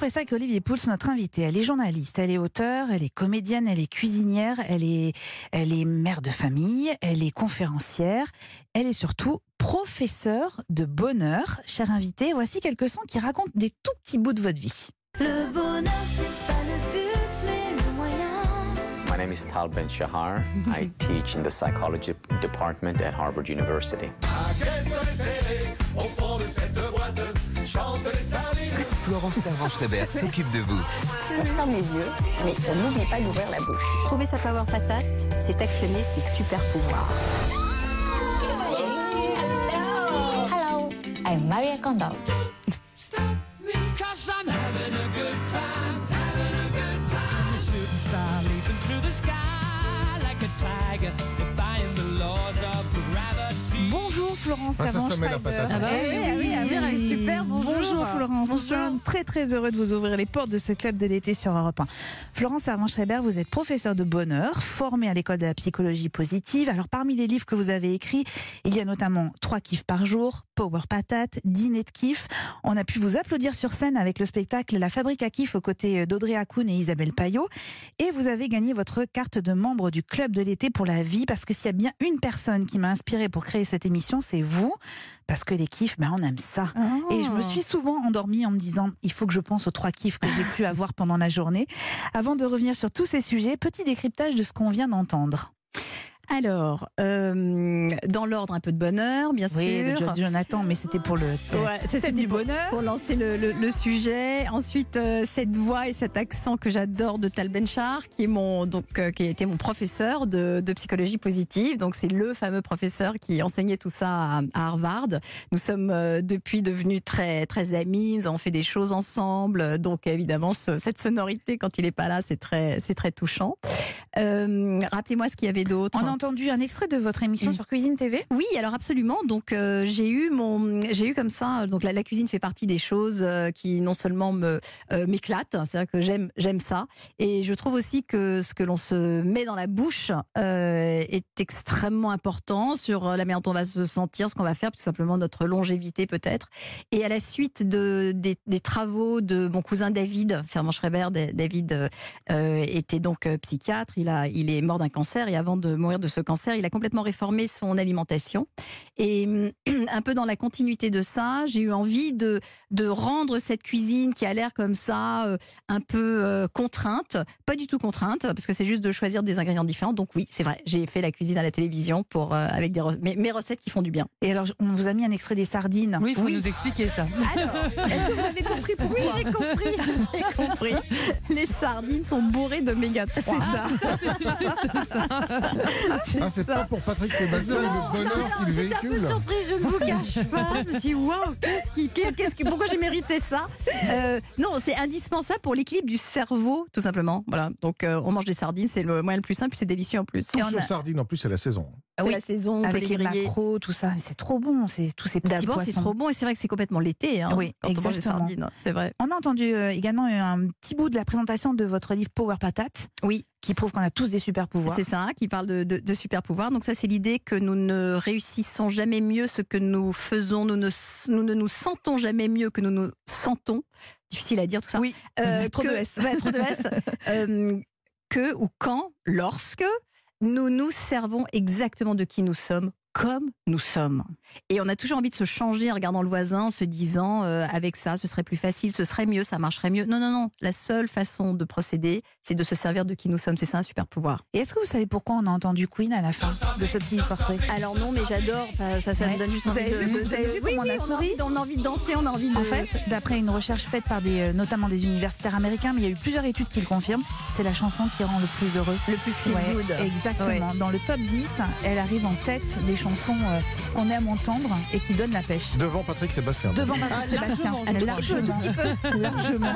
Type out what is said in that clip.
Pressac et Olivier Pouls, notre invitée. Elle est journaliste, elle est auteure, elle est comédienne, elle est cuisinière, elle est, elle est mère de famille, elle est conférencière, elle est surtout professeure de bonheur. Chère invitée, voici quelques sons qui racontent des tout petits bouts de votre vie. Le bonheur, c'est pas le but, mais le moyen. My name is Tal Ben Shahar. I teach in the psychology department at Harvard University. Florence Servan-Schreiber s'occupe de vous. On ferme les yeux, mais on n'oublie pas d'ouvrir la bouche. Trouver sa power patate, c'est actionner ses super pouvoirs. Hello, I'm Maria Kondo. Florence Ah, ça, ça met la Servan-Schreiber. patate. Ah bah Eh oui, oui, oui, super, bonjour. Florence, nous sommes très très heureux de vous ouvrir les portes de ce club de l'été sur Europe 1. Florence Servan-Schreiber, vous êtes professeure de bonheur, formée à l'école de la psychologie positive. Alors parmi les livres que vous avez écrits, il y a notamment Trois kiffs par jour, Power Patate, Dîner de kiff. On a pu vous applaudir sur scène avec le spectacle La Fabrique à kiff aux côtés d'Audrey Hakoun et Isabelle Payot. Et vous avez gagné votre carte de membre du club de l'été pour la vie parce que s'il y a bien une personne qui m'a inspirée pour créer cette émission, c'est vous. Parce que les kiffs, ben on aime ça. Et je me suis souvent endormie en me disant, il faut que je pense aux trois kiffs que j'ai pu avoir pendant la journée. Avant de revenir sur tous ces sujets, petit décryptage de ce qu'on vient d'entendre. Alors, euh, dans l'ordre, un peu de bonheur, bien Oui, de sûr. Jonathan, mais c'était pour le Ouais, ça, thème du bonheur. Pour lancer le, le- le sujet. Ensuite, euh, cette voix et cet accent que j'adore de Tal Benchar, qui est mon donc euh, qui a été mon professeur de, de psychologie positive. Donc c'est le fameux professeur qui enseignait tout ça à, à Harvard. Nous sommes euh, depuis devenus très très amis. Nous avons fait des choses ensemble. Donc évidemment, ce- cette sonorité quand il est pas là, c'est très c'est très touchant. Euh, Rappelez-moi ce qu'il y avait d'autre. Entendu un extrait de votre émission Mm. sur Cuisine TV. Oui, alors absolument. Donc euh, j'ai eu mon, j'ai eu comme ça. Donc la, la cuisine fait partie des choses euh, qui non seulement me euh, m'éclatent, c'est vrai que j'aime j'aime ça, et je trouve aussi que ce que l'on se met dans la bouche euh, est extrêmement important sur la manière dont on va se sentir, ce qu'on va faire, tout simplement notre longévité peut-être. Et à la suite de des, des travaux de mon cousin David, Servan Schreiber, Da- David était donc psychiatre. Il a, il est mort d'un cancer et avant de mourir de ce cancer, il a complètement réformé son alimentation. Et hum, un peu dans la continuité de ça, j'ai eu envie de, de rendre cette cuisine qui a l'air comme ça, euh, un peu euh, contrainte, pas du tout contrainte, parce que c'est juste de choisir des ingrédients différents. Donc oui, c'est vrai, j'ai fait la cuisine à la télévision pour, euh, avec des, mes, mes recettes qui font du bien. Et alors, on vous a mis un extrait des sardines. Oui, il faut nous expliquer ça. Alors, est-ce que vous avez compris pourquoi Oui, j'ai compris, j'ai compris. Les sardines sont bourrées d'oméga 3. C'est ça, c'est juste ça. Ah, c'est pas pour Patrick Sébastien et le bonheur qu'il J'étais un peu véhicule. surprise, je ne vous cache pas. Je me suis dit, waouh, qu'est-ce qui, qu'est-ce qui, pourquoi j'ai mérité ça Euh, Non, c'est indispensable pour l'équilibre du cerveau, tout simplement. Voilà. Donc, euh, on mange des sardines, c'est le moyen le plus simple, puis c'est délicieux en plus. Tout sur a- sardine, en plus, c'est la saison. c'est oui, la saison, on peut Avec les griller. macros, tout ça. Mais C'est trop bon, c'est tous ces petits D'abord, c'est poissons. trop bon et c'est vrai que c'est complètement l'été. Hein, Oui, quand on mange des sardines, c'est vrai. On a entendu euh, également un petit bout de la présentation de votre livre Power Patate. Oui. Qui prouve qu'on a tous des super pouvoirs. C'est ça, qui parle de, de, de super pouvoirs. Donc ça, c'est l'idée que nous ne réussissons jamais mieux ce que nous faisons. Nous ne, nous ne nous sentons jamais mieux que nous nous sentons. Difficile à dire tout ça. Oui. Euh, Trop que- de S. trop de S. Euh, que ou quand, lorsque nous nous servons exactement de qui nous sommes comme nous sommes. Et on a toujours envie de se changer en regardant le voisin, en se disant euh, avec ça, ce serait plus facile, ce serait mieux, ça marcherait mieux. Non, non, non. La seule façon de procéder, c'est de se servir de qui nous sommes. C'est ça un super pouvoir. Et est-ce que vous savez pourquoi on a entendu Queen à la fin de ce petit portrait? Alors non, mais j'adore. Enfin, ça, ça Ouais. me donne juste Vous envie avez de, vu- de- vous avez de- vu oui, comment on oui, a on a, souri envie, on a envie de danser, on a envie de. En fait, d'après une recherche faite par des, euh, notamment des universitaires américains, mais il y a eu plusieurs études qui le confirment, c'est la chanson qui rend le plus heureux. le plus feel Ouais, good. Exactement. Dans le top 10, elle arrive en tête des chansons euh, qu'on aime entendre et qui donnent la pêche. Devant Patrick Sébastien. Devant Patrick Ah, Sébastien. largement, je largement, largement.